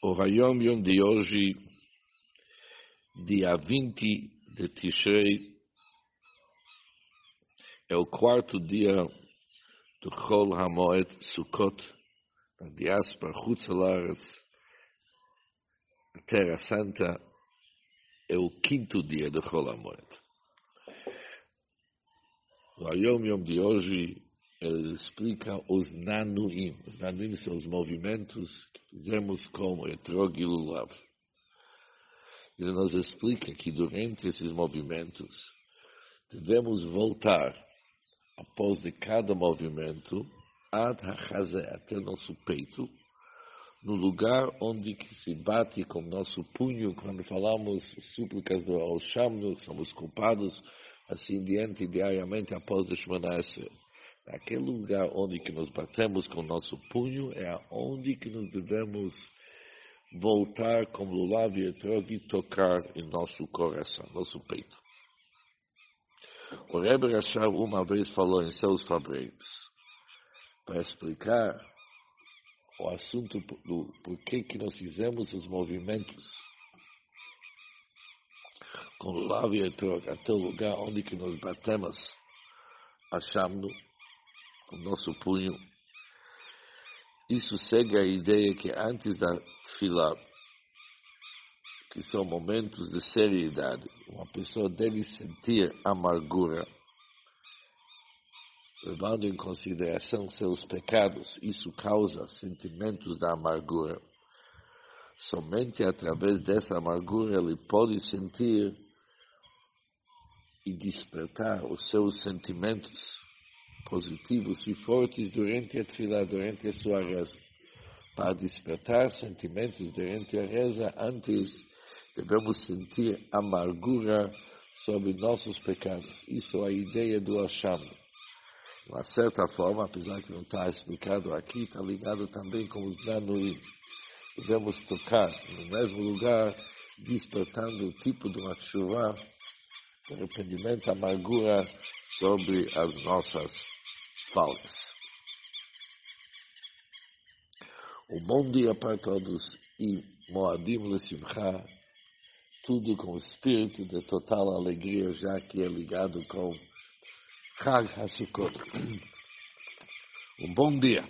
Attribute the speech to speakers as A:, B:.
A: O Hayom Yom de hoje, dia 20 de Tishrei, é o quarto dia do Chol HaMoed Sukkot, na diáspora Hutzelares, Terra Santa, é o quinto dia do Chol HaMoed. O Hayom Yom de hoje, ele explica os Nanuim. Os Nanuim são os movimentos fizemos como Etrog e Lulav. Ele nos explica que durante esses movimentos devemos voltar após de cada movimento ad hachazé, até nosso peito, no lugar onde se bate com nosso punho quando falamos súplicas do Al-Shamnu, somos culpados, assim diante, diariamente após o Shemana Esrei. Aquele lugar onde que nos batemos com o nosso punho é aonde que nos devemos voltar como Lulav e Etrog e tocar em nosso coração, nosso peito. O Rebbe Rashab uma vez falou em seus fabregos para explicar o assunto do porquê que nós fizemos os movimentos com Lulav e Etrog até o lugar onde que nos batemos achamando com o nosso punho. Isso segue a ideia que antes da fila, que são momentos de seriedade, uma pessoa deve sentir amargura, levando em consideração seus pecados, isso causa sentimentos da amargura. Somente através dessa amargura ele pode sentir e despertar os seus sentimentos positivos e fortes durante a tefilá, durante a sua reza. Para despertar sentimentos durante a reza, antes devemos sentir amargura sobre nossos pecados. Isso é a ideia do Hashem. De uma certa forma, apesar que não está explicado aqui, está ligado também com os Nanuim. Devemos tocar no mesmo lugar, despertando o tipo de uma chuva, arrependimento, amargura sobre as nossas faltas. Um bom dia para todos e Moadim Lesimcha, tudo com o espírito de total alegria, já que é ligado com Chag HaSukkot. Um bom dia.